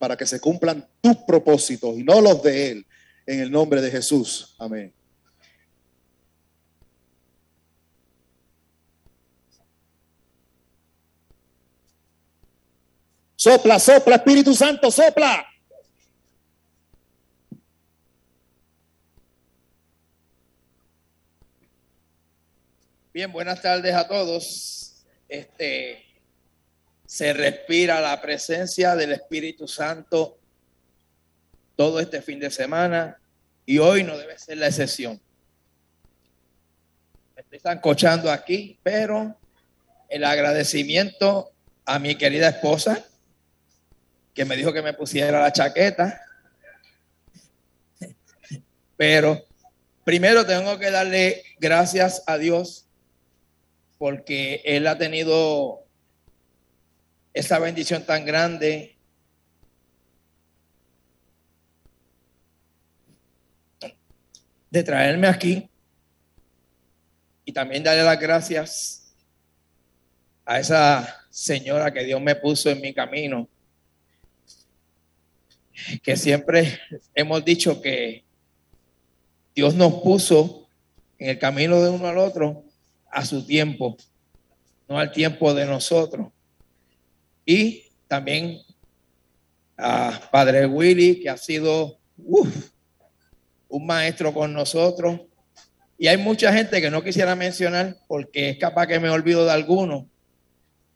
para que se cumplan tus propósitos y no los de Él. En el nombre de Jesús. Amén. Sopla, sopla, Espíritu Santo, sopla. Bien, buenas tardes a todos. Este se respira la presencia del Espíritu Santo todo este fin de semana y hoy no debe ser la excepción. Me estoy zancochando aquí, pero el agradecimiento a mi querida esposa que me dijo que me pusiera la chaqueta. Pero primero tengo que darle gracias a Dios porque Él ha tenido esa bendición tan grande de traerme aquí y también darle las gracias a esa señora que Dios me puso en mi camino que siempre hemos dicho que Dios nos puso en el camino de uno al otro a su tiempo, no al tiempo de nosotros. Y también a Padre Willy, que ha sido un maestro con nosotros. Y hay mucha gente que no quisiera mencionar porque es capaz que me olvido de alguno,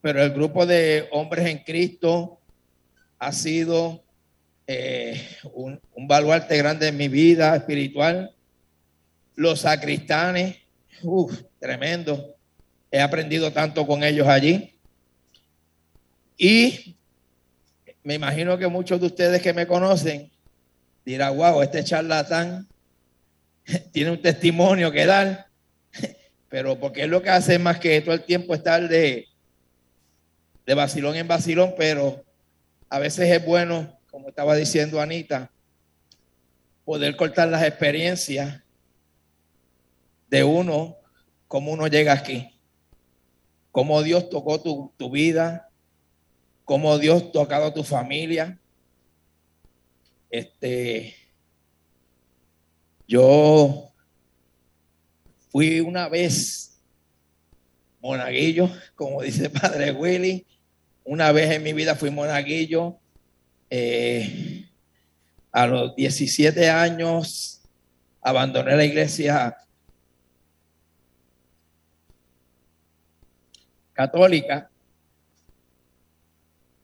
pero el grupo de hombres en Cristo ha sido eh, un, baluarte grande en mi vida espiritual. Los sacristanes, tremendo. He aprendido tanto con ellos allí. Y me imagino que muchos de ustedes que me conocen dirán, wow, este charlatán tiene un testimonio que dar, pero porque es lo que hace más que todo el tiempo estar de, de vacilón en vacilón, pero a veces es bueno como estaba diciendo Anita, poder cortar las experiencias de uno, cómo uno llega aquí, cómo Dios tocó tu, tu vida, cómo Dios tocado tu familia. Este, yo fui una vez monaguillo, como dice Padre Willy, una vez en mi vida fui monaguillo eh, a los 17 años abandoné la iglesia católica,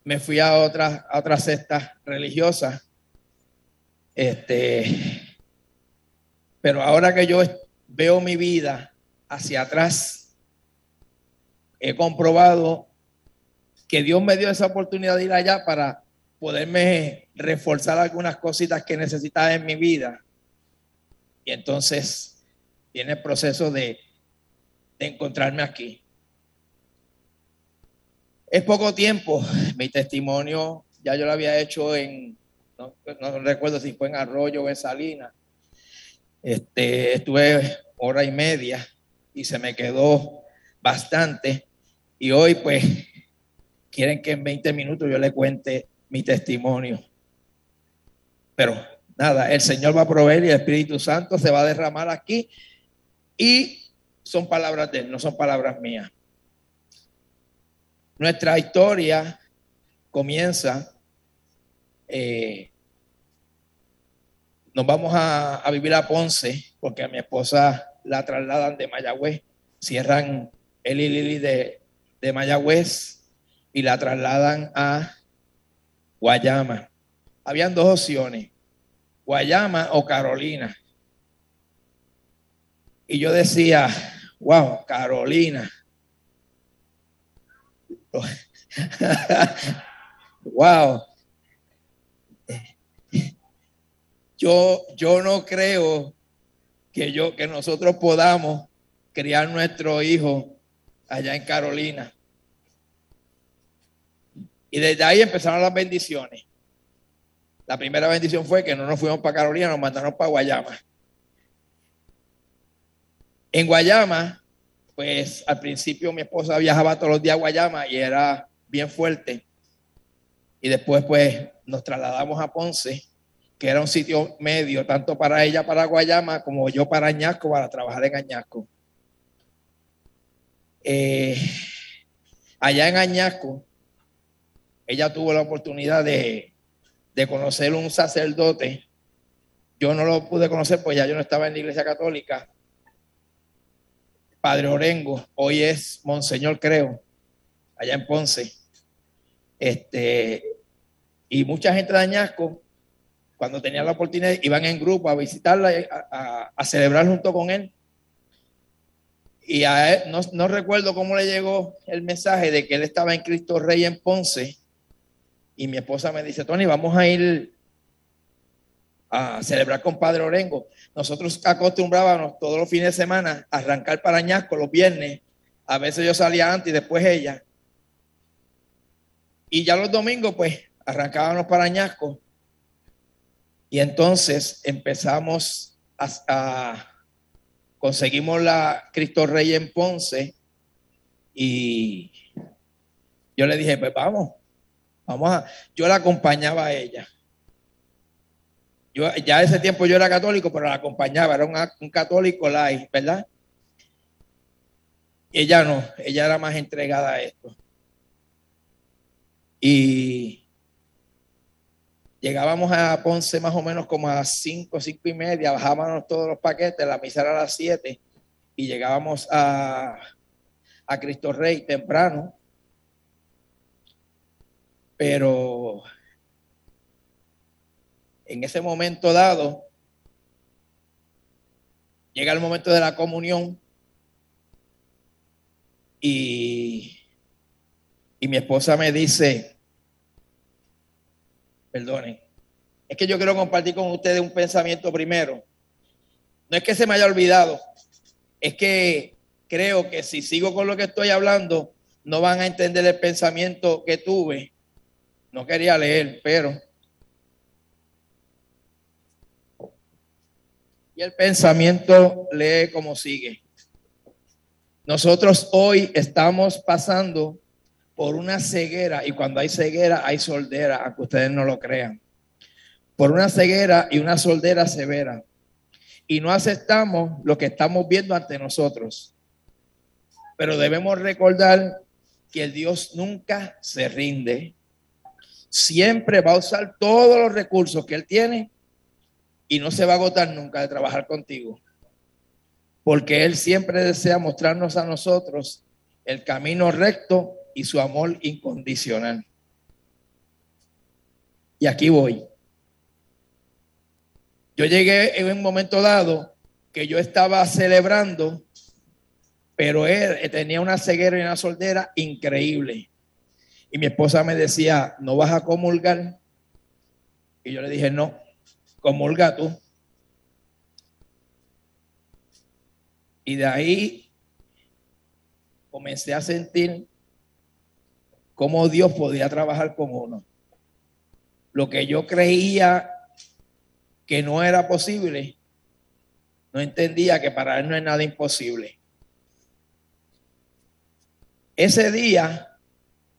me fui a otra, a otra secta religiosa. Este, pero ahora que yo veo mi vida hacia atrás, he comprobado que Dios me dio esa oportunidad de ir allá para poderme reforzar algunas cositas que necesitaba en mi vida. Y entonces viene el proceso de, encontrarme aquí. Es poco tiempo, mi testimonio ya yo lo había hecho en, no, recuerdo si fue en Arroyo o en Salinas. Este, estuve hora y media y se me quedó bastante. Y hoy pues quieren que en 20 minutos yo le cuente mi testimonio. Pero nada, el Señor va a proveer y el Espíritu Santo se va a derramar aquí y son palabras de Él, no son palabras mías. Nuestra historia comienza, eh, nos vamos a, vivir a Ponce porque a mi esposa la trasladan de Mayagüez, cierran el y de, de Mayagüez y la trasladan a Guayama. Habían dos opciones, Guayama o Carolina. Y yo decía, wow, Carolina. wow. Yo, yo no creo que yo, que nosotros podamos criar nuestro hijo allá en Carolina. Y desde ahí empezaron las bendiciones. La primera bendición fue que no nos fuimos para Carolina, nos mandaron para Guayama. En Guayama, pues al principio mi esposa viajaba todos los días a Guayama y era bien fuerte. Y después, pues, nos trasladamos a Ponce, que era un sitio medio, tanto para ella para Guayama como yo para Añasco, para trabajar en Añasco. Eh, allá en Añasco, ella tuvo la oportunidad de, de conocer un sacerdote. Yo no lo pude conocer, pues ya yo no estaba en la iglesia católica. Padre Orengo, hoy es Monseñor, creo, allá en Ponce. Este, y mucha gente de Añasco, cuando tenía la oportunidad, iban en grupo a visitarla, a, a, celebrar junto con él. Y a él, no, no, recuerdo cómo le llegó el mensaje de que él estaba en Cristo Rey en Ponce. Y mi esposa me dice, Tony, vamos a ir a celebrar con Padre Orengo. Nosotros acostumbrábamos todos los fines de semana a arrancar para Añasco los viernes. A veces yo salía antes y después ella. Y ya los domingos, pues, arrancábamos para Añasco. Y entonces empezamos a, a conseguimos la Cristo Rey en Ponce y yo le dije, pues vamos, vamos a, yo la acompañaba a ella. Yo, ya ese tiempo yo era católico, pero la acompañaba, era un, católico light, ¿verdad? Ella no, ella era más entregada a esto. Y llegábamos a Ponce más o menos como a las 5, 5 y media, bajábamos todos los paquetes, la misa era a las 7 y llegábamos a, a Cristo Rey temprano. Pero en ese momento dado, llega el momento de la comunión y y mi esposa me dice, perdonen, es que yo quiero compartir con ustedes un pensamiento primero. No es que se me haya olvidado, es que creo que si sigo con lo que estoy hablando, no van a entender el pensamiento que tuve. No quería leer, pero... El pensamiento lee como sigue. Nosotros hoy estamos pasando por una ceguera, y cuando hay ceguera hay soldera, aunque ustedes no lo crean, por una ceguera y una soldera severa. Y no aceptamos lo que estamos viendo ante nosotros. Pero debemos recordar que el Dios nunca se rinde. Siempre va a usar todos los recursos que Él tiene y no se va a agotar nunca de trabajar contigo. Porque Él siempre desea mostrarnos a nosotros el camino recto y su amor incondicional. Y aquí voy. Yo llegué en un momento dado que yo estaba celebrando, pero él tenía una ceguera y una soldera increíble. Y mi esposa me decía, ¿no vas a comulgar? Y yo le dije, no, comulga tú. Y de ahí comencé a sentir cómo Dios podía trabajar con uno. Lo que yo creía que no era posible, no entendía que para él no es nada imposible. Ese día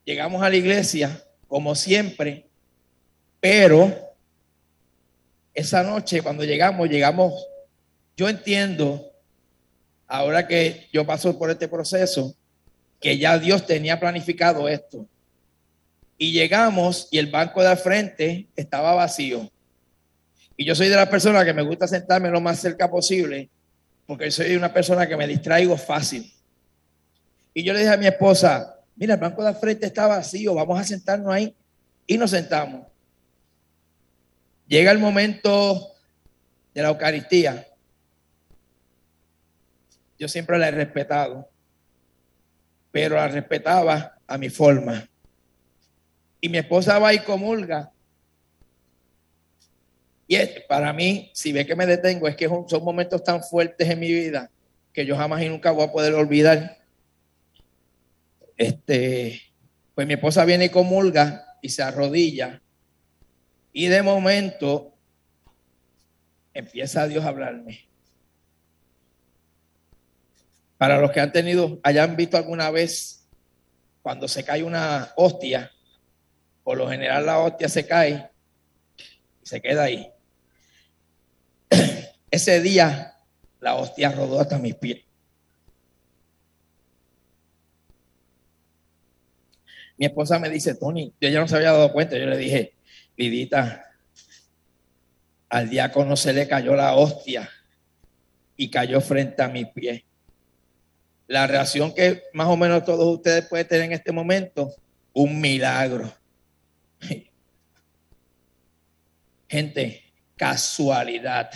llegamos a la iglesia, como siempre, pero esa noche cuando llegamos, llegamos, yo entiendo, ahora que yo paso por este proceso, que ya Dios tenía planificado esto. Y llegamos y el banco de al frente estaba vacío. Y yo soy de las personas que me gusta sentarme lo más cerca posible, porque soy una persona que me distraigo fácil. Y yo le dije a mi esposa, mira, el banco de al frente está vacío, vamos a sentarnos ahí. Y nos sentamos. Llega el momento de la Eucaristía. Yo siempre la he respetado pero la respetaba a mi forma. Y mi esposa va y comulga. Y para mí, si ve que me detengo, es que son momentos tan fuertes en mi vida que yo jamás y nunca voy a poder olvidar. Este, pues mi esposa viene y comulga y se arrodilla. Y de momento empieza Dios a hablarme. Para los que han tenido, hayan visto alguna vez cuando se cae una hostia, por lo general la hostia se cae Se queda ahí. Ese día la hostia rodó hasta mis pies. Mi esposa me dice, Tony, yo ya no se había dado cuenta. Yo le dije, Al diácono se le cayó la hostia y cayó frente a mis pies. La reacción que más o menos todos ustedes pueden tener en este momento, un milagro. Gente, casualidad.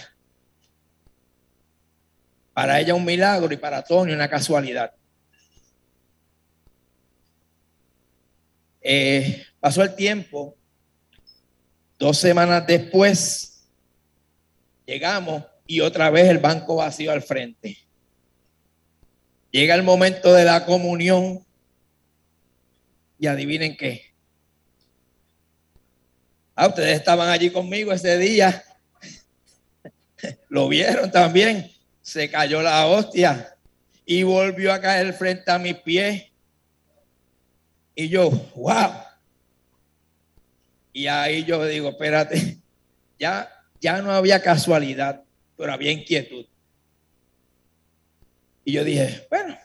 Para ella un milagro y para Tony una casualidad. Eh, pasó el tiempo, dos semanas después llegamos y otra vez el banco vacío al frente. Llega el momento de la comunión y adivinen qué. Ah, ustedes estaban allí conmigo ese día. Lo vieron también. Se cayó la hostia y volvió a caer frente a mis pies. Y yo, wow. Y ahí yo digo, espérate, ya, ya no había casualidad, pero había inquietud. Y yo dije, bueno,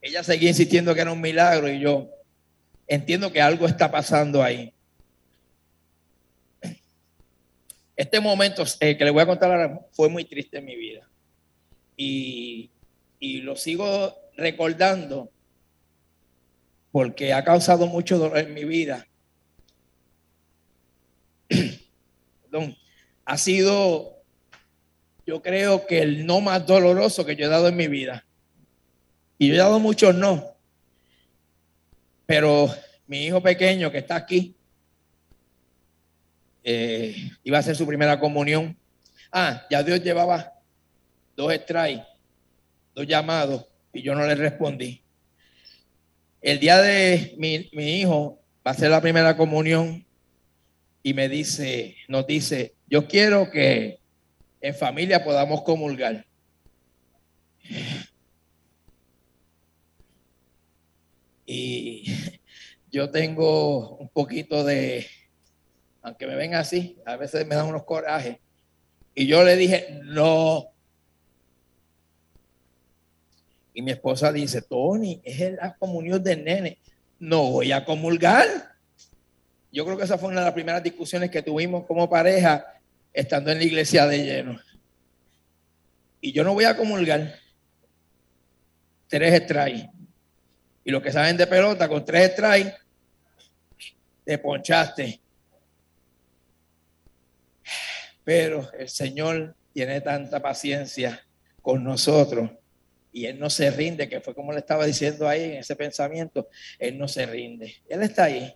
ella seguía insistiendo que era un milagro y yo entiendo que algo está pasando ahí. Este momento eh, que le voy a contar ahora fue muy triste en mi vida. Y, y lo sigo recordando porque ha causado mucho dolor en mi vida. Perdón. Ha sido, yo creo que el no más doloroso que yo he dado en mi vida. Y yo he dado muchos no. Pero mi hijo pequeño que está aquí, eh, iba a hacer su primera comunión. Ah, ya Dios llevaba dos strikes, dos llamados, y yo no le respondí. El día de mi, hijo va a hacer la primera comunión y me dice, nos dice, yo quiero que en familia podamos comulgar. Y yo tengo un poquito de, aunque me ven así, a veces me dan unos corajes. Y yo le dije, no. Y mi esposa dice, Tony, es la comunión del nene. No voy a comulgar. Yo creo que esa fue una de las primeras discusiones que tuvimos como pareja estando en la iglesia de lleno. Y yo no voy a comulgar. Tres strikes. Y los que saben de pelota, con tres strikes, te ponchaste. Pero el Señor tiene tanta paciencia con nosotros y Él no se rinde, que fue como le estaba diciendo ahí en ese pensamiento, Él no se rinde. Él está ahí.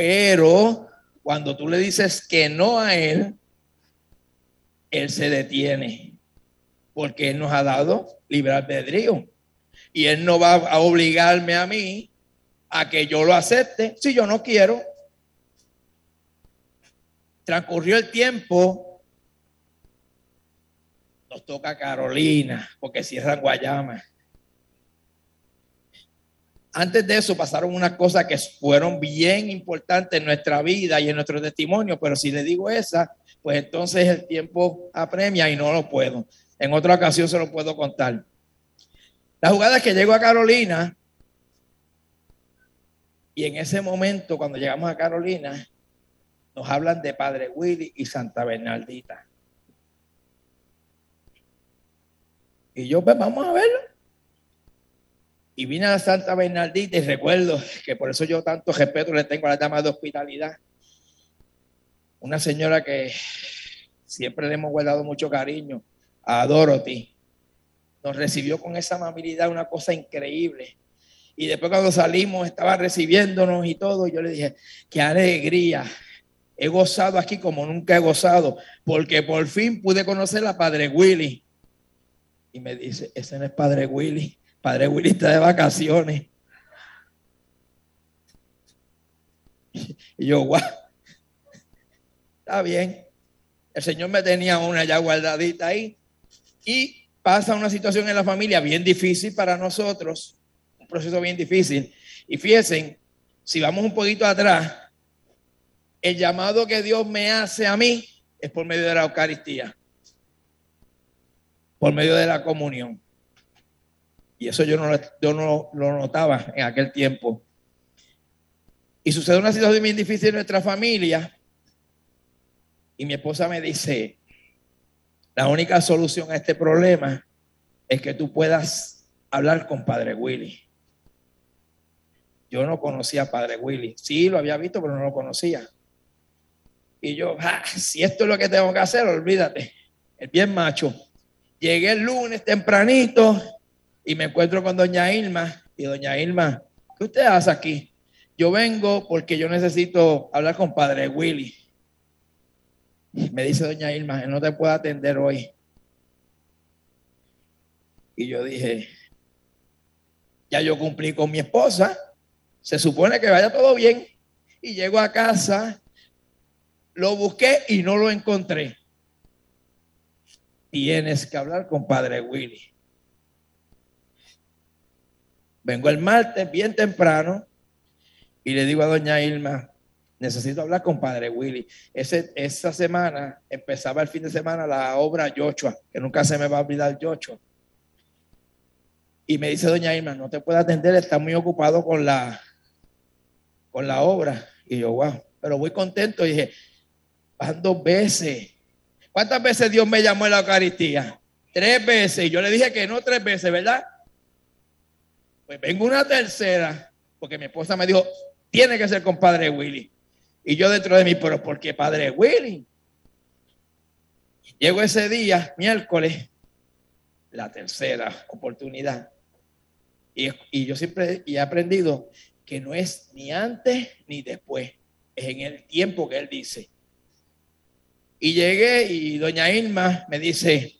Pero cuando tú le dices que no a Él, Él se detiene, porque Él nos ha dado libre albedrío. Y Él no va a obligarme a mí a que yo lo acepte si yo no quiero. Transcurrió el tiempo, nos toca Carolina, porque cierran Guayama. Antes de eso pasaron unas cosas que fueron bien importantes en nuestra vida y en nuestro testimonio, pero si le digo esa, pues entonces el tiempo apremia y no lo puedo. En otra ocasión se lo puedo contar. La jugada es que llego a Carolina y en ese momento, cuando llegamos a Carolina, nos hablan de Padre Willy y Santa Bernaldita. Y yo, pues vamos a verlo. Y vine a Santa Bernaldita y recuerdo que por eso yo tanto respeto le tengo a la dama de hospitalidad. Una señora que siempre le hemos guardado mucho cariño, a Dorothy. Nos recibió con esa amabilidad, una cosa increíble. Y después cuando salimos estaba recibiéndonos y todo, yo le dije, qué alegría. He gozado aquí como nunca he gozado, porque por fin pude conocer a Padre Willy. Y me dice, ese no es Padre Willy, Padre Willy de vacaciones. Y yo, guau, está bien. El Señor me tenía una ya guardadita ahí. Y pasa una situación en la familia bien difícil para nosotros, un proceso bien difícil. Y fíjense, si vamos un poquito atrás, el llamado que Dios me hace a mí es por medio de la Eucaristía, por medio de la comunión. Y eso yo no, yo no lo notaba en aquel tiempo. Y sucede una situación bien difícil en nuestra familia. Y mi esposa me dice, la única solución a este problema es que tú puedas hablar con Padre Willy. Yo no conocía a Padre Willy. Sí, lo había visto, pero no lo conocía. Y yo, si esto es lo que tengo que hacer, olvídate. El bien macho. Llegué el lunes tempranito y me encuentro con doña Irma. Y doña Irma, ¿qué usted hace aquí? Yo vengo porque yo necesito hablar con Padre Willy. Me dice doña Irma, no te puedo atender hoy. Y yo dije, ya yo cumplí con mi esposa, se supone que vaya todo bien. Y llego a casa, lo busqué y no lo encontré. Tienes que hablar con Padre Willy. Vengo el martes bien temprano y le digo a doña Irma, necesito hablar con Padre Willy. Ese, esa semana empezaba el fin de semana la obra Yochua, que nunca se me va a olvidar Yochua. Y me dice doña Irma, no te puedo atender, está muy ocupado con la, con la obra. Y yo, wow, pero muy contento. Y dije, van veces. ¿Cuántas veces Dios me llamó en la Eucaristía? Tres veces. Y yo le dije que no tres veces, ¿verdad? Pues vengo una tercera, porque mi esposa me dijo, tiene que ser con Padre Willy. Y yo dentro de mí, pero ¿por qué Padre Willy? Llego ese día, miércoles, la tercera oportunidad. Y, yo siempre he aprendido que no es ni antes ni después, es en el tiempo que él dice. Y llegué y doña Irma me dice,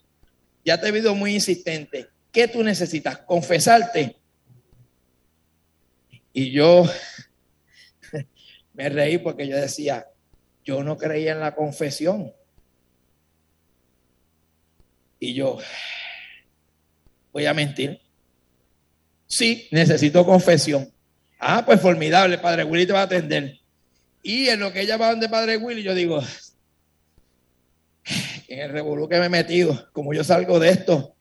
ya te he visto muy insistente, ¿qué tú necesitas? Confesarte. Y yo me reí porque yo decía, yo no creía en la confesión. Y yo, voy a mentir. Sí, necesito confesión. Ah, pues formidable, Padre Willy te va a atender. Y en lo que ella va de Padre Willy, yo digo, en el revolú que me he metido, como yo salgo de esto,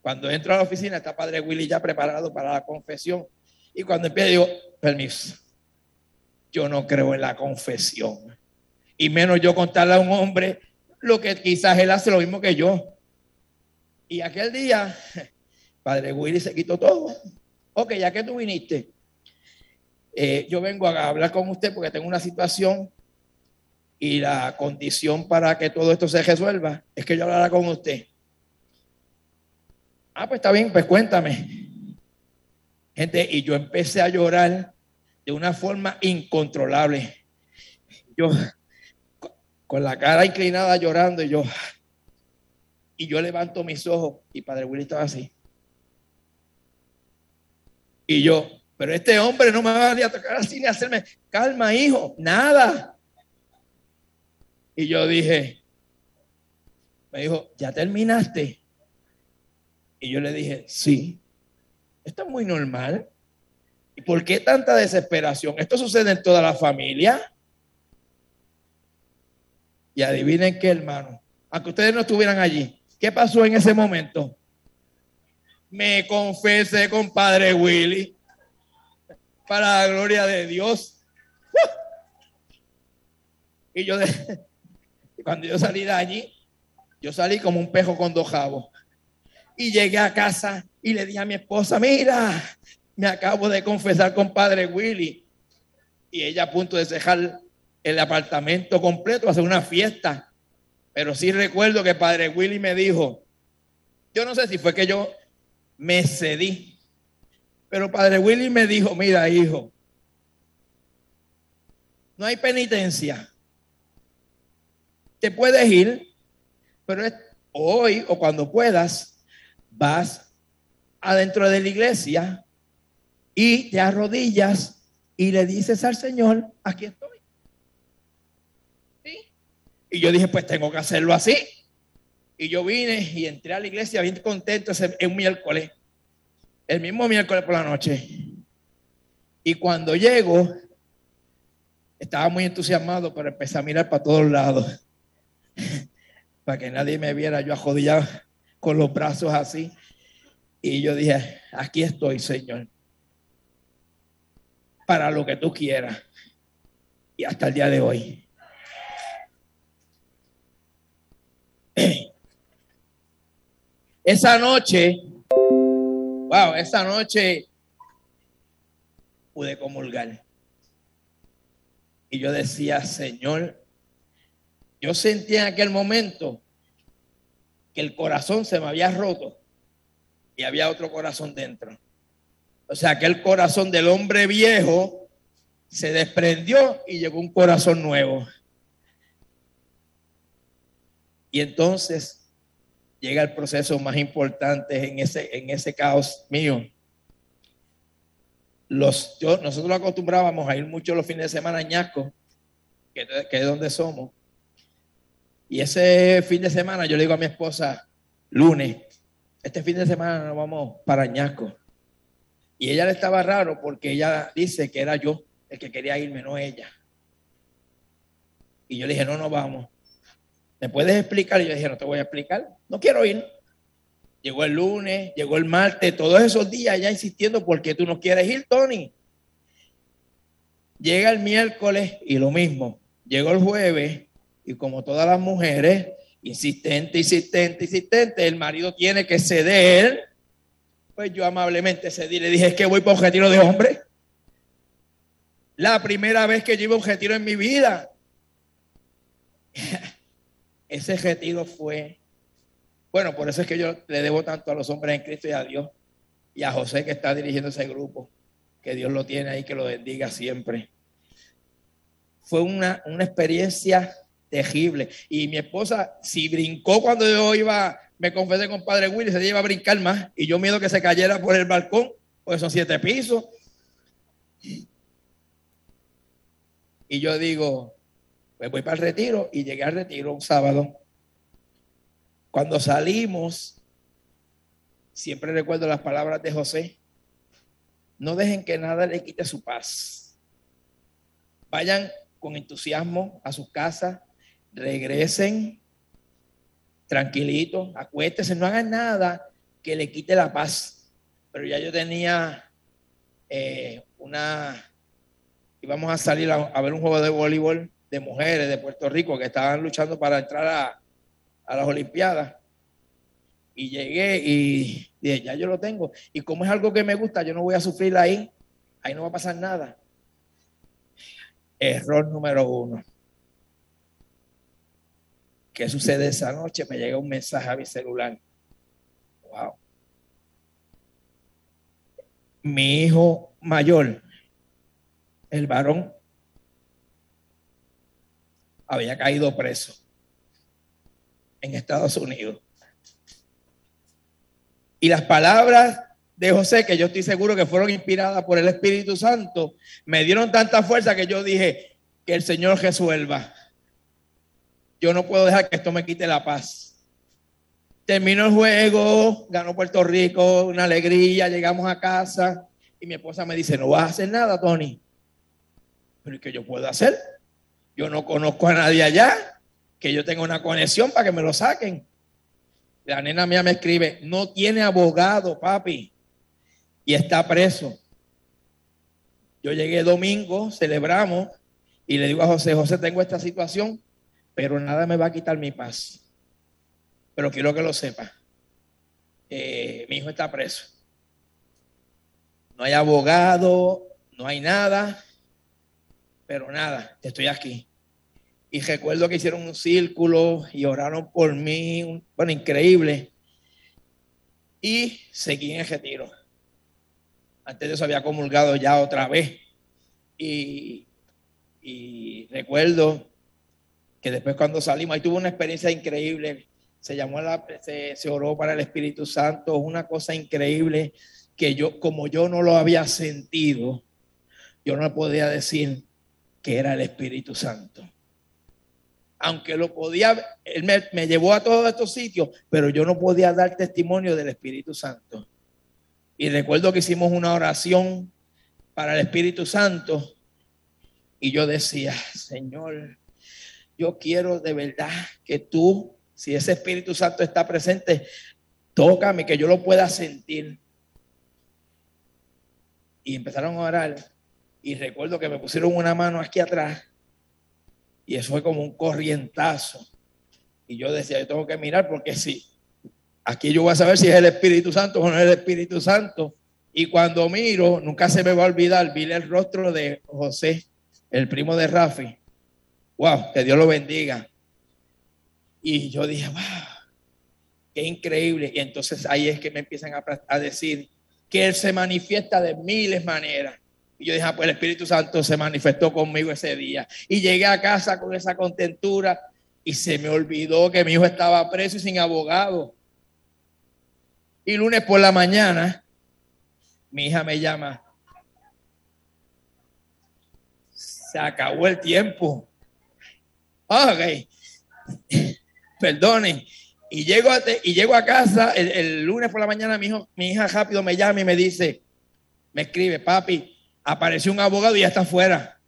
cuando entro a la oficina está Padre Willy ya preparado para la confesión. Y cuando empiezo, digo, permiso, yo no creo en la confesión. Y menos yo contarle a un hombre lo que quizás él hace lo mismo que yo. Y aquel día Padre Willy se quitó todo. Ok, ya que tú viniste, eh, yo vengo a hablar con usted porque tengo una situación y la condición para que todo esto se resuelva es que yo hablara con usted. Ah, pues está bien, pues cuéntame. Gente, y yo empecé a llorar de una forma incontrolable. Yo con la cara inclinada llorando y yo y yo levanto mis ojos y Padre Willy estaba así. Y yo, pero este hombre no me va a tocar así ni hacerme, calma, hijo, nada. Y yo dije, me dijo, ¿ya terminaste? Y yo le dije, sí, esto es muy normal. ¿Y por qué tanta desesperación? Esto sucede en toda la familia. Y adivinen qué, hermano, aunque ustedes no estuvieran allí, ¿qué pasó en ese momento? me confesé con Padre Willy para la gloria de Dios. Y yo, cuando yo salí de allí, yo salí como un pejo con dos jabos. Y llegué a casa y le dije a mi esposa, mira, me acabo de confesar con Padre Willy. Y ella a punto de dejar el apartamento completo, hacer una fiesta. Pero sí recuerdo que Padre Willy me dijo, yo no sé si fue que yo me cedí. Pero Padre Willy me dijo, mira hijo, no hay penitencia. Te puedes ir, pero hoy o cuando puedas, vas adentro de la iglesia y te arrodillas y le dices al Señor, aquí estoy. Y yo dije, pues tengo que hacerlo así. Y yo vine y entré a la iglesia bien contento ese, un miércoles, el mismo miércoles por la noche. Y cuando llego, estaba muy entusiasmado, pero empecé a mirar para todos lados. para que nadie me viera yo jodillar con los brazos así. Y yo dije, aquí estoy, Señor, para lo que tú quieras. Y hasta el día de hoy. Esa noche, wow, esa noche pude comulgar. Y yo decía, Señor, yo sentí en aquel momento que el corazón se me había roto y había otro corazón dentro. O sea, que el corazón del hombre viejo se desprendió y llegó un corazón nuevo. Y entonces llega el proceso más importante en ese, en ese caos mío. Los, yo, nosotros acostumbrábamos a ir mucho los fines de semana a Ñasco, que, que es donde somos. Y ese fin de semana yo le digo a mi esposa, lunes, este fin de semana nos vamos para Ñasco. Y ella le estaba raro porque ella dice que era yo el que quería irme, no ella. Y yo le dije, no, no vamos. ¿Me puedes explicar? Y yo dije, no te voy a explicar, no quiero ir. Llegó el lunes, llegó el martes, todos esos días ya insistiendo, porque tú no quieres ir, Tony? Llega el miércoles y lo mismo. Llegó el jueves y como todas las mujeres, insistente, insistente, insistente, el marido tiene que ceder. Pues yo amablemente cedí, le dije, es que voy por un retiro de hombre. La primera vez que llevo un retiro en mi vida. Ese retiro fue, bueno, por eso es que yo le debo tanto a los hombres en Cristo y a Dios y a José que está dirigiendo ese grupo. Que Dios lo tiene ahí, que lo bendiga siempre. Fue una, una experiencia terrible. Y mi esposa, si brincó cuando yo iba, me confesé con Padre Willy, se iba a brincar más. Y yo miedo que se cayera por el balcón, pues son siete pisos. Y yo digo, pues voy para el retiro y llegué al retiro un sábado. Cuando salimos, siempre recuerdo las palabras de José. No dejen que nada le quite su paz. Vayan con entusiasmo a sus casas, regresen tranquilitos, acuéstense, no hagan nada que le quite la paz. Pero ya yo tenía eh, una, íbamos a salir a, ver un juego de voleibol de mujeres de Puerto Rico que estaban luchando para entrar a, a las Olimpiadas. Y llegué y ya yo lo tengo. Y como es algo que me gusta, yo no voy a sufrir ahí. Ahí no va a pasar nada. Error número uno. ¿Qué sucede esa noche? Me llega un mensaje a mi celular. Wow. Mi hijo mayor, el varón, había caído preso en Estados Unidos. Y las palabras de José, que yo estoy seguro que fueron inspiradas por el Espíritu Santo, me dieron tanta fuerza que yo dije que el Señor resuelva yo no puedo dejar que esto me quite la paz. Terminó el juego, ganó Puerto Rico, una alegría, llegamos a casa y mi esposa me dice, no vas a hacer nada, Tony. Pero ¿qué yo puedo hacer? Yo no conozco a nadie allá, que yo tenga una conexión para que me lo saquen. La nena mía me escribe, no tiene abogado, papi, y está preso. Yo llegué domingo, celebramos, y le digo a José, José, tengo esta situación, pero nada me va a quitar mi paz. Pero quiero que lo sepa. Eh, mi hijo está preso. No hay abogado, no hay nada, pero nada, estoy aquí. Y recuerdo que hicieron un círculo y oraron por mí, bueno, increíble. Y seguí en el retiro. Antes de eso había comulgado ya otra vez. Y, y recuerdo que después cuando salimos, ahí tuvo una experiencia increíble, se llamó la, se, se oró para el Espíritu Santo, una cosa increíble que yo, como yo no lo había sentido, yo no podía decir que era el Espíritu Santo. Aunque lo podía, él me, me llevó a todos estos sitios, pero yo no podía dar testimonio del Espíritu Santo. Y recuerdo que hicimos una oración para el Espíritu Santo Y yo decía, Señor, yo quiero de verdad que tú, si ese Espíritu Santo está presente, tócame, que yo lo pueda sentir. Y empezaron a orar. Y recuerdo que me pusieron una mano aquí atrás. Y eso fue como un corrientazo. Y yo decía, yo tengo que mirar porque sí. Aquí yo voy a saber si es el Espíritu Santo o no es el Espíritu Santo. Y cuando miro, nunca se me va a olvidar, vi el rostro de José, el primo de Rafi. Wow, que Dios lo bendiga. Y yo dije, wow, qué increíble. Y entonces ahí es que me empiezan a, decir que Él se manifiesta de miles maneras. Y yo dije, ah, pues el Espíritu Santo se manifestó conmigo ese día. Y llegué a casa con esa contentura y se me olvidó que mi hijo estaba preso y sin abogado. Y lunes por la mañana, mi hija me llama. Se acabó el tiempo. Ok. Perdonen. Y llego a, y llego a casa el, lunes por la mañana, mi, hijo, mi hija rápido me llama y me dice, me escribe, papi, apareció un abogado y ya está afuera.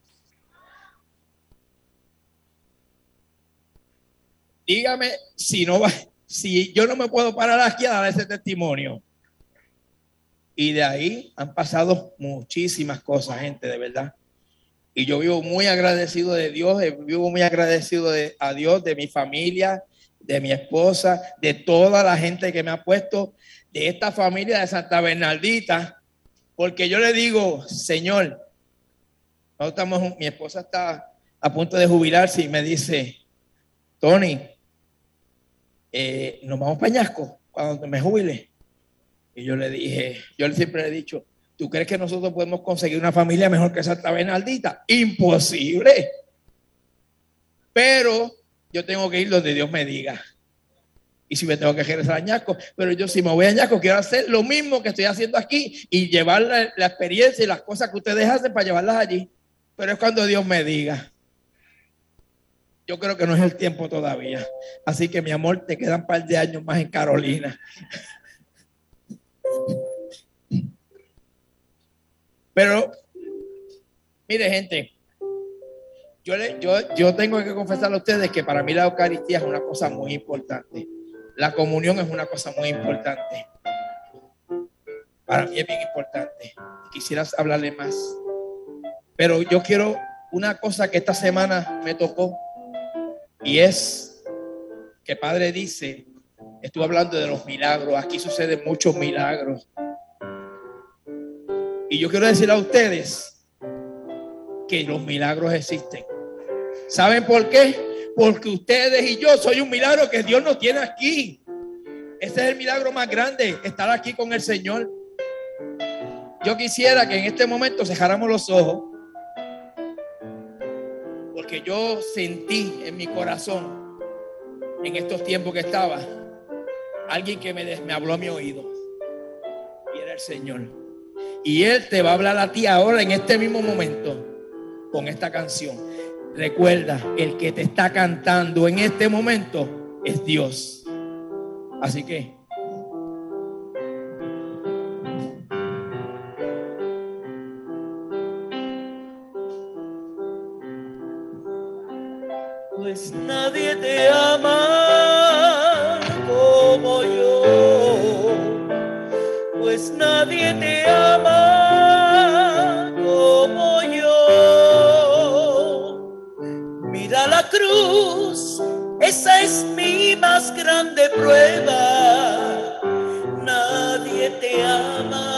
Dígame si no va, si yo no me puedo parar aquí a dar ese testimonio. Y de ahí han pasado muchísimas cosas, gente, de verdad. Y yo vivo muy agradecido de Dios, eh, vivo muy agradecido de, a Dios, de mi familia, de mi esposa, de toda la gente que me ha puesto, de esta familia de Santa Bernardita, porque yo le digo, Señor, estamos, mi esposa está a punto de jubilarse y me dice, Tony, eh, nos vamos pañasco cuando me jubile. Y yo le dije, yo siempre le he dicho, ¿tú crees que nosotros podemos conseguir una familia mejor que Santa Bernardita? Imposible. Pero yo tengo que ir donde Dios me diga. Y si me tengo que regresar a Añasco, pero yo si me voy a Añasco quiero hacer lo mismo que estoy haciendo aquí y llevar la, la experiencia y las cosas que ustedes hacen para llevarlas allí. Pero es cuando Dios me diga yo creo que no es el tiempo todavía. Así que mi amor, te quedan un par de años más en Carolina. Pero, mire gente, yo, le, yo, yo tengo que confesar a ustedes que para mí la Eucaristía es una cosa muy importante. La comunión es una cosa muy importante. Para mí es bien importante. Quisieras hablarle más. Pero yo quiero una cosa que esta semana me tocó y es que Padre dice, estuve hablando de los milagros, aquí suceden muchos milagros. Y yo quiero decir a ustedes que los milagros existen. ¿Saben por qué? Porque ustedes y yo soy un milagro que Dios nos tiene aquí. Ese es el milagro más grande, estar aquí con el Señor. Yo quisiera que en este momento cerráramos los ojos porque yo sentí en mi corazón, en estos tiempos que estaba, alguien que me, me habló a mi oído. Y era el Señor. Y Él te va a hablar a ti ahora, en este mismo momento, con esta canción. Recuerda, el que te está cantando en este momento es Dios. Así que pues nadie te ama como yo, pues nadie te ama cruz, esa es mi más grande prueba. Nadie te ama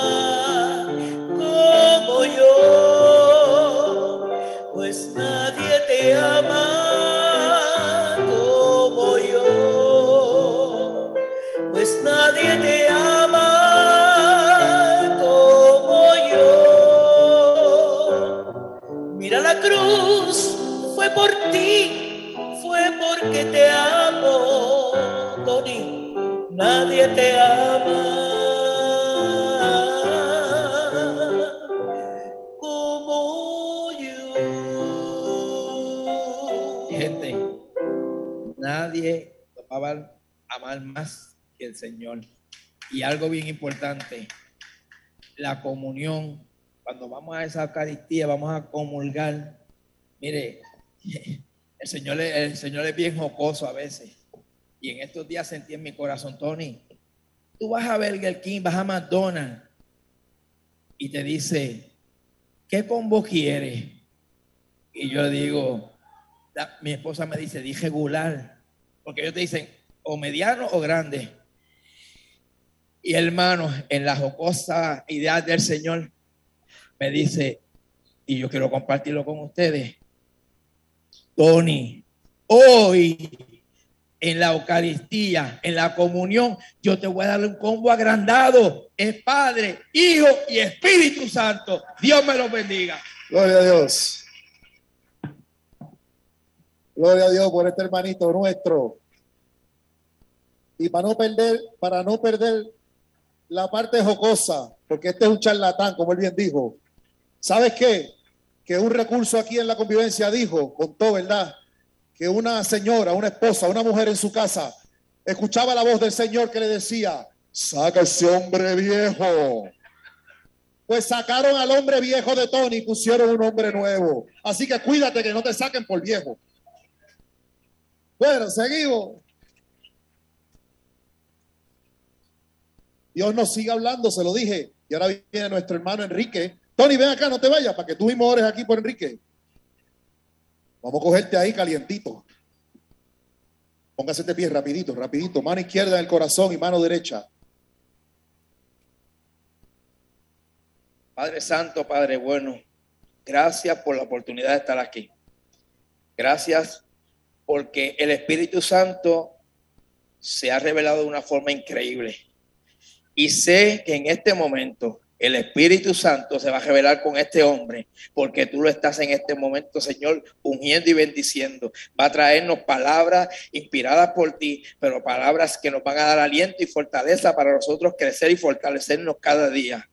Te ama. como yo. Gente, nadie lo va a amar más que el Señor. Y algo bien importante, la comunión. Cuando vamos a esa Eucaristía, vamos a comulgar. Mire, el Señor, el Señor es bien jocoso a veces. Y en estos días sentí en mi corazón, Tony, tú vas a Burger King, vas a McDonald's y te dice, ¿qué combo quieres? Y yo digo, la- mi esposa me dice, dije regular, porque ellos te dicen, o mediano o grande. Y hermano, en la jocosa idea del Señor, me dice, y yo quiero compartirlo con ustedes, Tony, hoy en la Eucaristía, en la comunión, yo te voy a dar un combo agrandado. Es Padre, Hijo y Espíritu Santo. Dios me los bendiga. Gloria a Dios. Gloria a Dios por este hermanito nuestro. Y para no perder, para no perder la parte jocosa, porque este es un charlatán, como él bien dijo. ¿Sabes qué? Que un recurso aquí en la convivencia dijo, contó, ¿verdad? Que una señora, una esposa, una mujer en su casa escuchaba la voz del Señor que le decía, saca ese hombre viejo. Pues sacaron al hombre viejo de Tony y pusieron un hombre nuevo. Así que cuídate que no te saquen por viejo. Bueno, seguimos. Dios nos sigue hablando, se lo dije. Y ahora viene nuestro hermano Enrique. Tony, ven acá, no te vayas, para que tú mismo ores aquí por Enrique. Vamos a cogerte ahí calientito. Póngase de pie rapidito, rapidito. Mano izquierda en el corazón y mano derecha. Padre Santo, Padre bueno, gracias por la oportunidad de estar aquí. Gracias porque el Espíritu Santo se ha revelado de una forma increíble. Y sé que en este momento el Espíritu Santo se va a revelar con este hombre, porque tú lo estás en este momento, Señor, ungiendo y bendiciendo. Va a traernos palabras inspiradas por ti, pero palabras que nos van a dar aliento y fortaleza para nosotros crecer y fortalecernos cada día.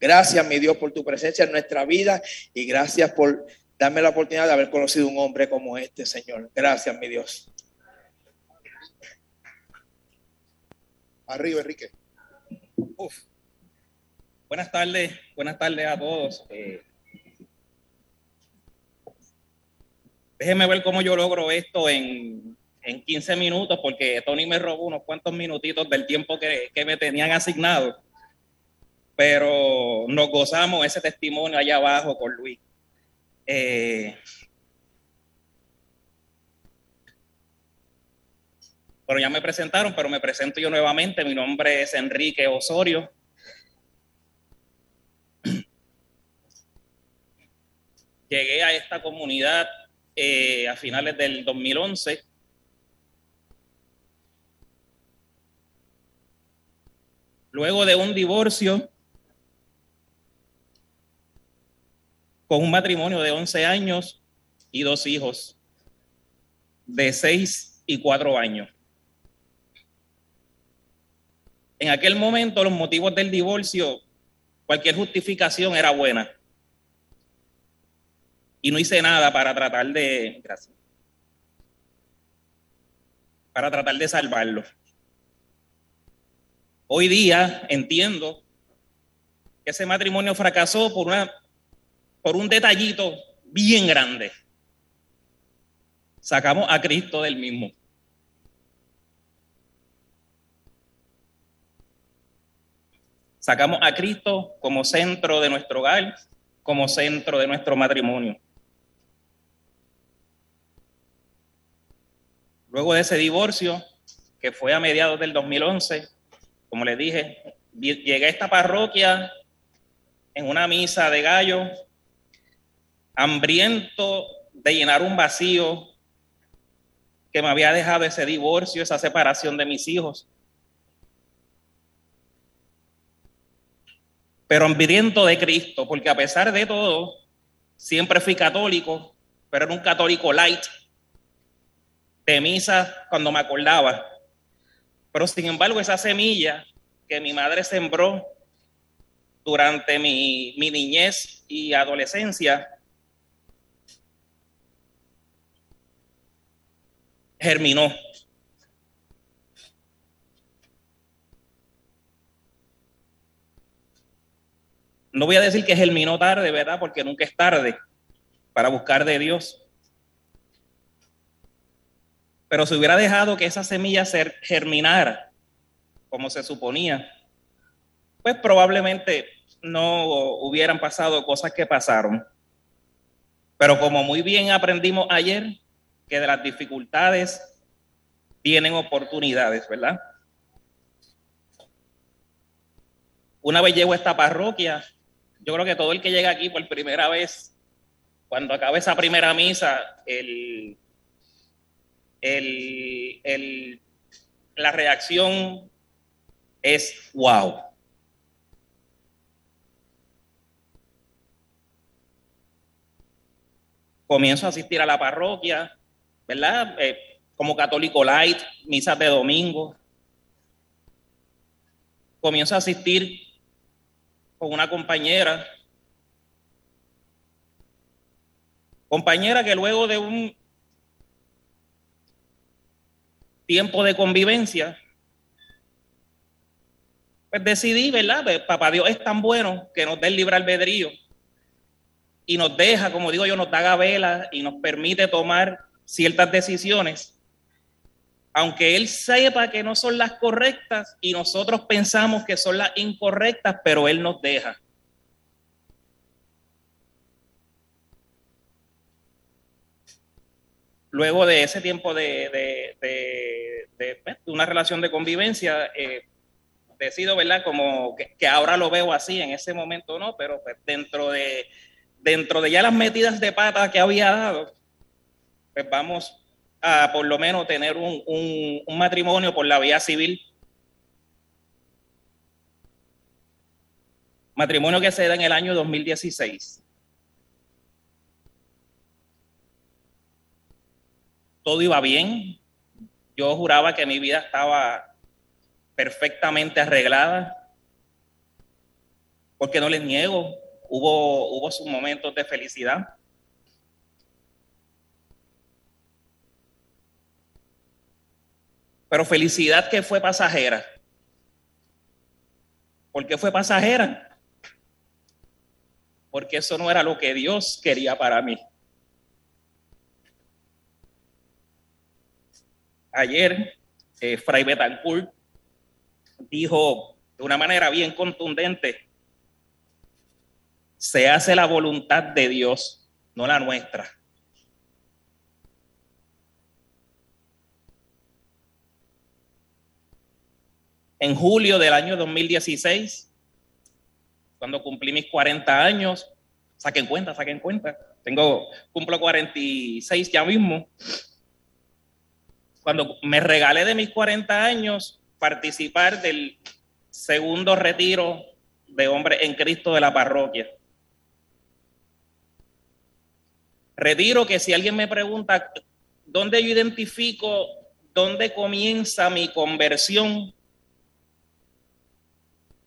Gracias, mi Dios, por tu presencia en nuestra vida y gracias por darme la oportunidad de haber conocido un hombre como este, Señor. Gracias, mi Dios. Arriba, Enrique. Uf. Buenas tardes, buenas tardes a todos. Eh, déjenme ver cómo yo logro esto en, en 15 minutos, porque Tony me robó unos cuantos minutitos del tiempo que, que me tenían asignado. Pero nos gozamos ese testimonio allá abajo con Luis. Eh, Bueno, ya me presentaron, pero me presento yo nuevamente. Mi nombre es Enrique Osorio. Llegué a esta comunidad eh, a finales del 2011. Luego de un divorcio con un matrimonio de 11 años y dos hijos de 6 y 4 años. En aquel momento los motivos del divorcio, cualquier justificación era buena. Y no hice nada para tratar de, gracias, para tratar de salvarlo. Hoy día entiendo que ese matrimonio fracasó por, una, por un detallito bien grande. Sacamos a Cristo del mismo. Sacamos a Cristo como centro de nuestro hogar, como centro de nuestro matrimonio. Luego de ese divorcio, que fue a mediados del 2011, como les dije, llegué a esta parroquia en una misa de gallo, hambriento de llenar un vacío que me había dejado ese divorcio, esa separación de mis hijos. Pero hambriento de Cristo, porque a pesar de todo, siempre fui católico, pero era un católico light, de cuando me acordaba. Pero sin embargo, esa semilla que mi madre sembró durante mi, mi niñez y adolescencia, germinó. No voy a decir que germinó tarde, ¿verdad? Porque nunca es tarde para buscar de Dios. Pero si hubiera dejado que esa semilla se germinara como se suponía, pues probablemente no hubieran pasado cosas que pasaron. Pero como muy bien aprendimos ayer, que de las dificultades tienen oportunidades, ¿verdad? Una vez llego a esta parroquia, yo creo que todo el que llega aquí por primera vez, cuando acabe esa primera misa, el, el, el, la reacción es wow. Comienzo a asistir a la parroquia, ¿verdad? Eh, como católico light, misas de domingo. Comienzo a asistir con una compañera. Compañera que luego de un tiempo de convivencia, pues decidí, ¿verdad? Pues, papá Dios es tan bueno que nos dé el libre albedrío y nos deja, como digo yo, nos da gavela y nos permite tomar ciertas decisiones, aunque Él sepa que no son las correctas y nosotros pensamos que son las incorrectas, pero Él nos deja. Luego de ese tiempo de, pues, una relación de convivencia, eh, decido, ¿verdad? Como que, ahora lo veo así, en ese momento no, pero pues dentro de, dentro de ya las metidas de pata que había dado, pues vamos a por lo menos tener un, un matrimonio por la vía civil. Matrimonio que se da en el año 2016. Todo iba bien. Yo juraba que mi vida estaba perfectamente arreglada, porque no les niego, hubo, hubo sus momentos de felicidad. Pero felicidad que fue pasajera. ¿Por qué fue pasajera? Porque eso no era lo que Dios quería para mí. Ayer, eh, Fray Betancourt dijo de una manera bien contundente, se hace la voluntad de Dios, no la nuestra. En julio del año 2016, cuando cumplí mis 40 años, saquen cuenta, saquen cuenta, tengo, cumplo 46 ya mismo. Cuando me regalé de mis 40 años, participar del segundo retiro de hombre en Cristo de la parroquia. Retiro que si alguien me pregunta dónde yo identifico, dónde comienza mi conversión,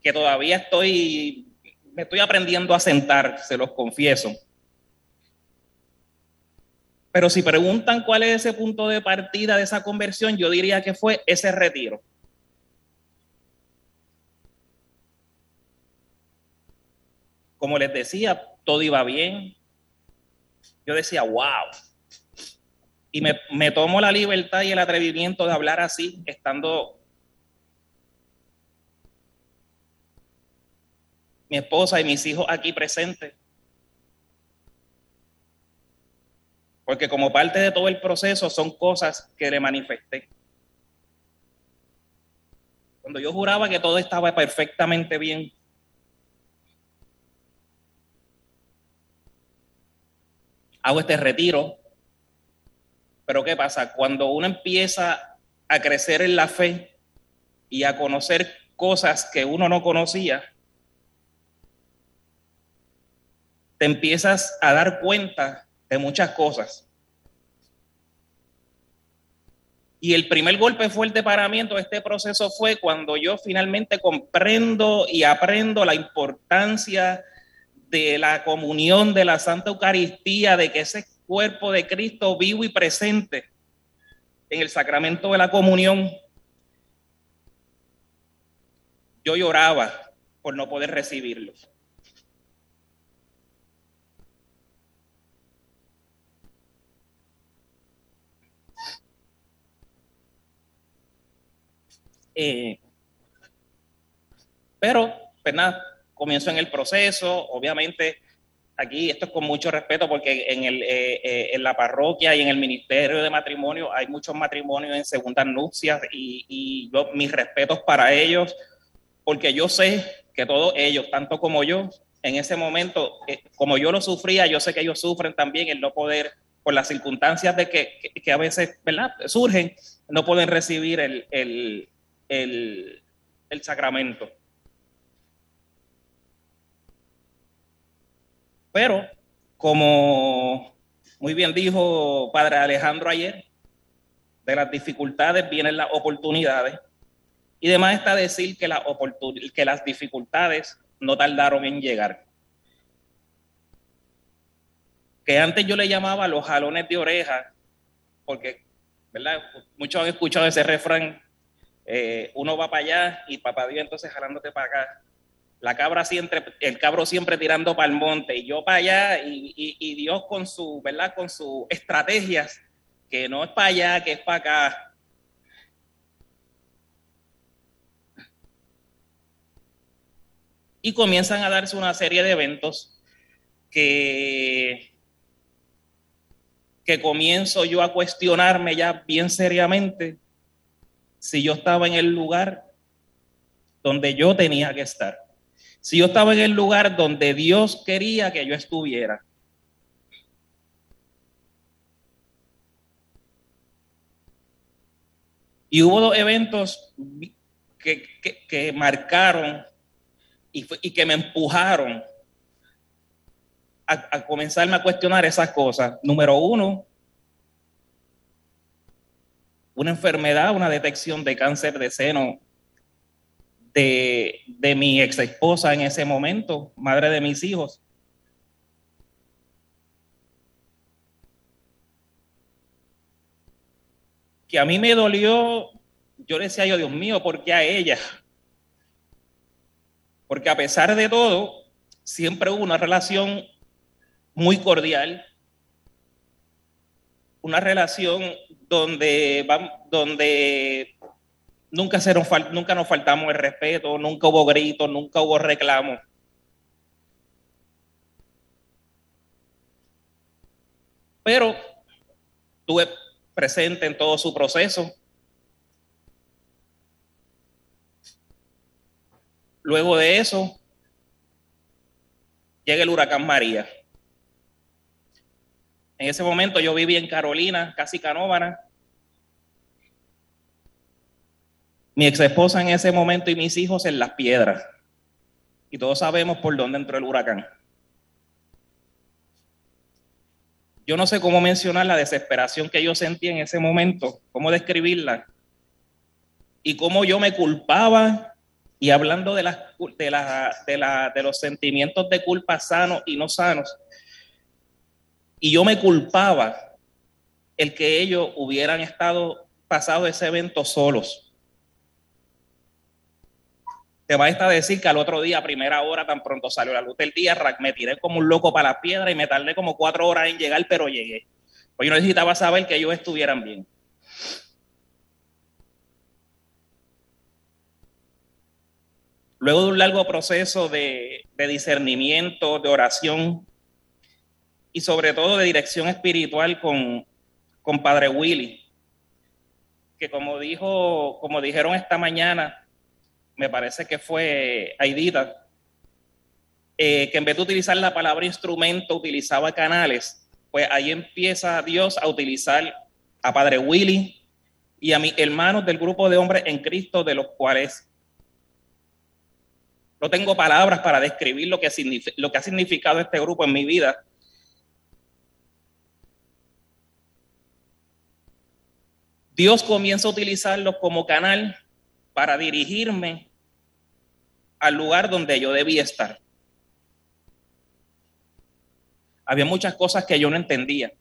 que todavía estoy, me estoy aprendiendo a sentar, se los confieso. Pero si preguntan cuál es ese punto de partida de esa conversión, yo diría que fue ese retiro. como les decía, todo iba bien. Yo decía, wow. Y me, me tomo la libertad y el atrevimiento de hablar así, estando mi esposa y mis hijos aquí presentes. Porque como parte de todo el proceso son cosas que le manifesté. Cuando yo juraba que todo estaba perfectamente bien, hago este retiro. Pero ¿qué pasa? Cuando uno empieza a crecer en la fe y a conocer cosas que uno no conocía, te empiezas a dar cuenta de muchas cosas. Y el primer golpe fuerte para mí en todo este proceso fue cuando yo finalmente comprendo y aprendo la importancia de la comunión de la Santa Eucaristía, de que ese cuerpo de Cristo vivo y presente en el sacramento de la comunión, yo lloraba por no poder recibirlo. Eh, pero, pues comienzo en el proceso, obviamente aquí esto es con mucho respeto porque en, el, eh, eh, en la parroquia y en el ministerio de matrimonio hay muchos matrimonios en segundas nupcias y, y mis respetos para ellos, porque yo sé que todos ellos, tanto como yo, en ese momento, como yo lo sufría, yo sé que ellos sufren también el no poder, por las circunstancias de que, que, a veces ¿verdad? surgen, no pueden recibir el, el, el sacramento. Pero, como muy bien dijo Padre Alejandro ayer, de las dificultades vienen las oportunidades. Y demás está decir que, que las dificultades no tardaron en llegar. Que antes yo le llamaba los jalones de oreja, porque, ¿verdad? Muchos han escuchado ese refrán, eh, uno va para allá y papá Dios entonces jalándote para acá la cabra siempre, el cabro siempre tirando para el monte y yo para allá y, y, Dios con su, ¿verdad? Con sus estrategias, que no es para allá, que es para acá. Y comienzan a darse una serie de eventos que, que comienzo yo a cuestionarme ya bien seriamente si yo estaba en el lugar donde yo tenía que estar si yo estaba en el lugar donde Dios quería que yo estuviera. Y hubo dos eventos que, que, que marcaron y, y, que me empujaron a, a comenzarme a cuestionar esas cosas. Número uno, una enfermedad, una detección de cáncer de seno de, de mi ex esposa en ese momento, madre de mis hijos. Que a mí me dolió, yo le decía yo, Dios mío, ¿por qué a ella? Porque a pesar de todo, siempre hubo una relación muy cordial, una relación donde, donde nunca, se nos, nunca nos faltamos el respeto, nunca hubo gritos, nunca hubo reclamos. Pero estuve presente en todo su proceso. Luego de eso, llega el huracán María. En ese momento yo vivía en Carolina, casi Canóvana, mi ex esposa en ese momento y mis hijos en las piedras. Y todos sabemos por dónde entró el huracán. Yo no sé cómo mencionar la desesperación que yo sentí en ese momento, cómo describirla. Y cómo yo me culpaba y hablando de, las, de, los sentimientos de culpa sanos y no sanos. Y yo me culpaba el que ellos hubieran estado pasado ese evento solos te va a decir que al otro día, a primera hora, tan pronto salió la luz del día, me tiré como un loco para la piedra y me tardé como cuatro horas en llegar, pero llegué. Pues yo necesitaba saber que ellos estuvieran bien. Luego de un largo proceso de, de discernimiento, de oración y sobre todo de dirección espiritual con, con Padre Willy, que como dijo, como dijeron esta mañana, me parece que fue Aidita, eh, que en vez de utilizar la palabra instrumento, utilizaba canales, pues ahí empieza Dios a utilizar a Padre Willy y a mis hermanos del grupo de hombres en Cristo, de los cuales no tengo palabras para describir lo que, lo que ha significado este grupo en mi vida. Dios comienza a utilizarlos como canal para dirigirme al lugar donde yo debía estar. Había muchas cosas que yo no entendía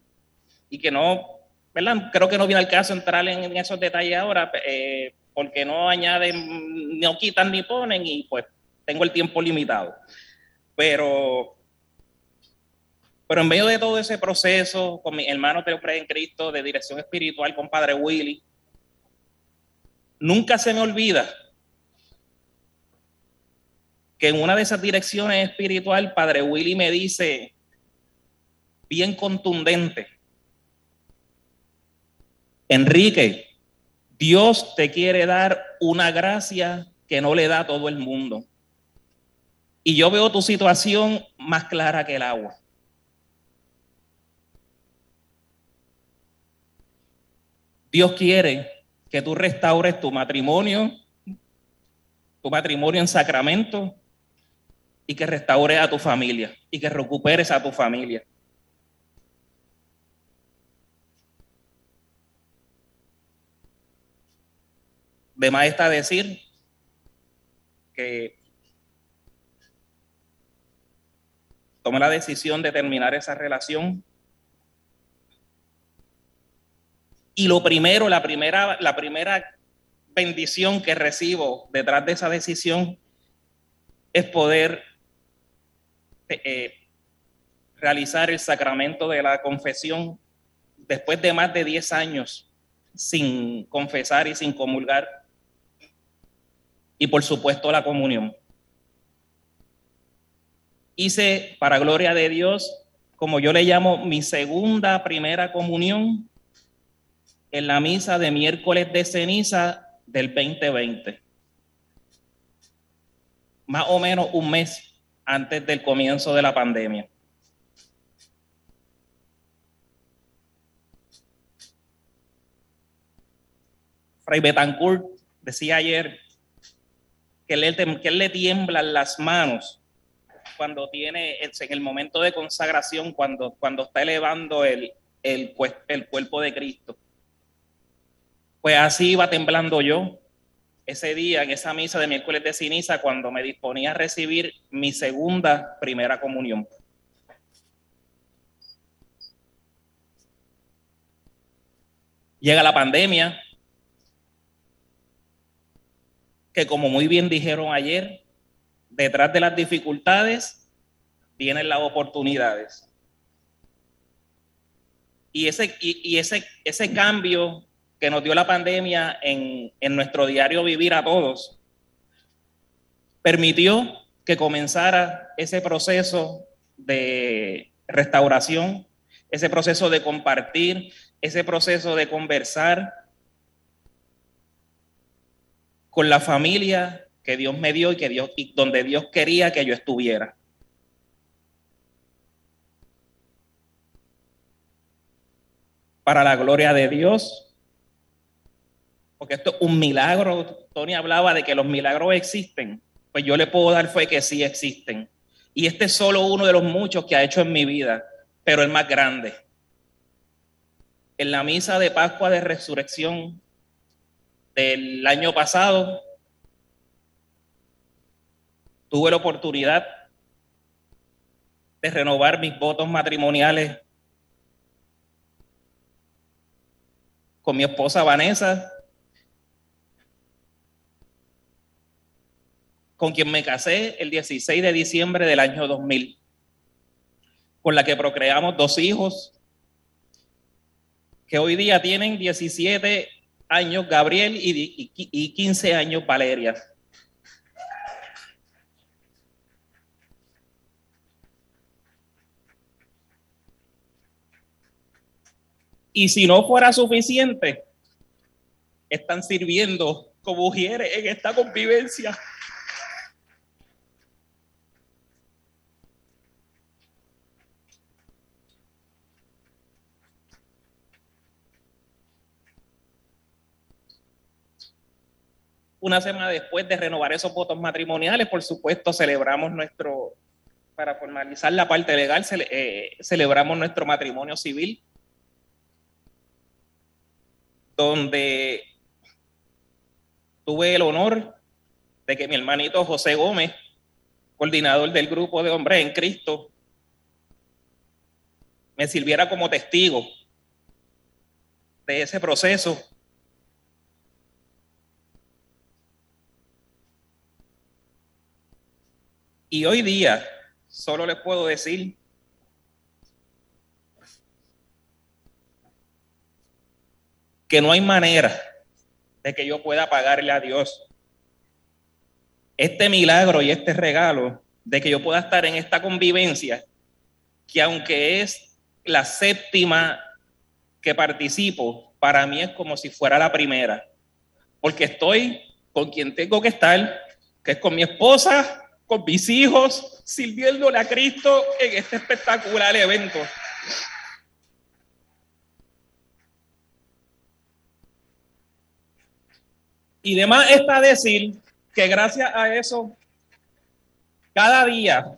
y que no, ¿verdad? Creo que no viene al caso entrar en, esos detalles ahora, eh, porque no añaden, no quitan ni ponen y pues tengo el tiempo limitado. Pero, pero en medio de todo ese proceso, con mis hermanos de en Cristo, de dirección espiritual, con Padre Willy, nunca se me olvida que en una de esas direcciones espiritual, Padre Willy me dice, bien contundente, Enrique, Dios te quiere dar una gracia que no le da a todo el mundo. Y yo veo tu situación más clara que el agua. Dios quiere que tú restaures tu matrimonio, tu matrimonio en sacramento, y que restaures a tu familia y que recuperes a tu familia. De más está decir que tome la decisión de terminar esa relación. Y lo primero, la primera, la primera bendición que recibo detrás de esa decisión es poder eh, realizar el sacramento de la confesión después de más de 10 años sin confesar y sin comulgar. Y por supuesto la comunión. Hice, para gloria de Dios, como yo le llamo, mi segunda primera comunión en la misa de miércoles de ceniza del 2020. Más o menos un mes antes del comienzo de la pandemia. Fray Betancourt decía ayer que él, le tiemblan las manos cuando tiene, en el momento de consagración, cuando, cuando está elevando el, el, el cuerpo de Cristo. Pues así iba temblando yo ese día, en esa misa de miércoles de ceniza, cuando me disponía a recibir mi segunda primera comunión. Llega la pandemia, que como muy bien dijeron ayer, detrás de las dificultades vienen las oportunidades. Y ese, y, ese, ese cambio que nos dio la pandemia en, nuestro diario vivir a todos, permitió que comenzara ese proceso de restauración, ese proceso de compartir, ese proceso de conversar con la familia que Dios me dio y que Dios y donde Dios quería que yo estuviera. Para la gloria de Dios, porque esto es un milagro. Tony hablaba de que los milagros existen, pues yo le puedo dar fe que sí existen. Y este es solo uno de los muchos que ha hecho en mi vida, pero el más grande. En la misa de Pascua de Resurrección del año pasado, tuve la oportunidad de renovar mis votos matrimoniales con mi esposa Vanessa con quien me casé el 16 de diciembre del año 2000, con la que procreamos dos hijos, que hoy día tienen 17 años Gabriel y, y 15 años Valeria. Y si no fuera suficiente, están sirviendo como mujeres en esta convivencia. Una semana después de renovar esos votos matrimoniales, por supuesto, celebramos nuestro, para formalizar la parte legal, eh, celebramos nuestro matrimonio civil, donde tuve el honor de que mi hermanito José Gómez, coordinador del grupo de hombres en Cristo, me sirviera como testigo de ese proceso Y hoy día solo les puedo decir que no hay manera de que yo pueda pagarle a Dios. Este milagro y este regalo de que yo pueda estar en esta convivencia, que aunque es la séptima que participo, para mí es como si fuera la primera, porque estoy con quien tengo que estar, que es con mi esposa, con mis hijos, sirviéndole a Cristo en este espectacular evento. Y demás está decir que gracias a eso, cada día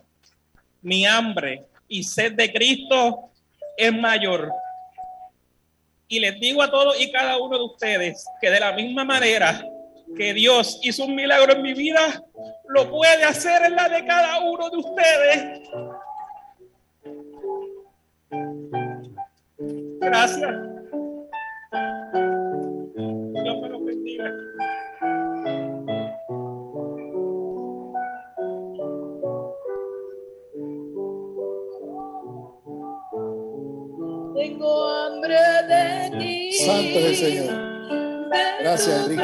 mi hambre y sed de Cristo es mayor. Y les digo a todos y cada uno de ustedes que de la misma manera que Dios hizo un milagro en mi vida, lo puede hacer en la de cada uno de ustedes. Gracias. Dios me los bendiga. Tengo hambre de ti. Santo es el Señor. Gracias, Enrique.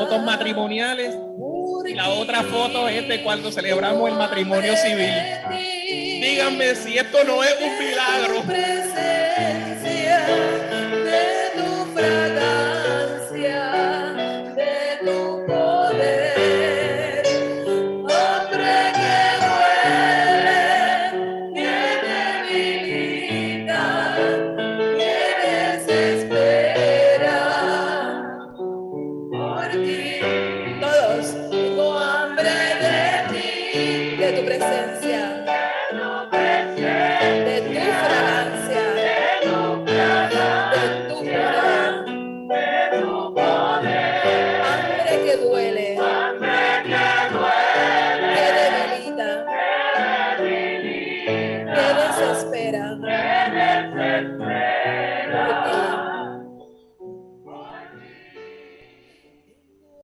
Votos matrimoniales. Y la otra foto es de cuando celebramos el matrimonio civil. Díganme si esto no es un milagro.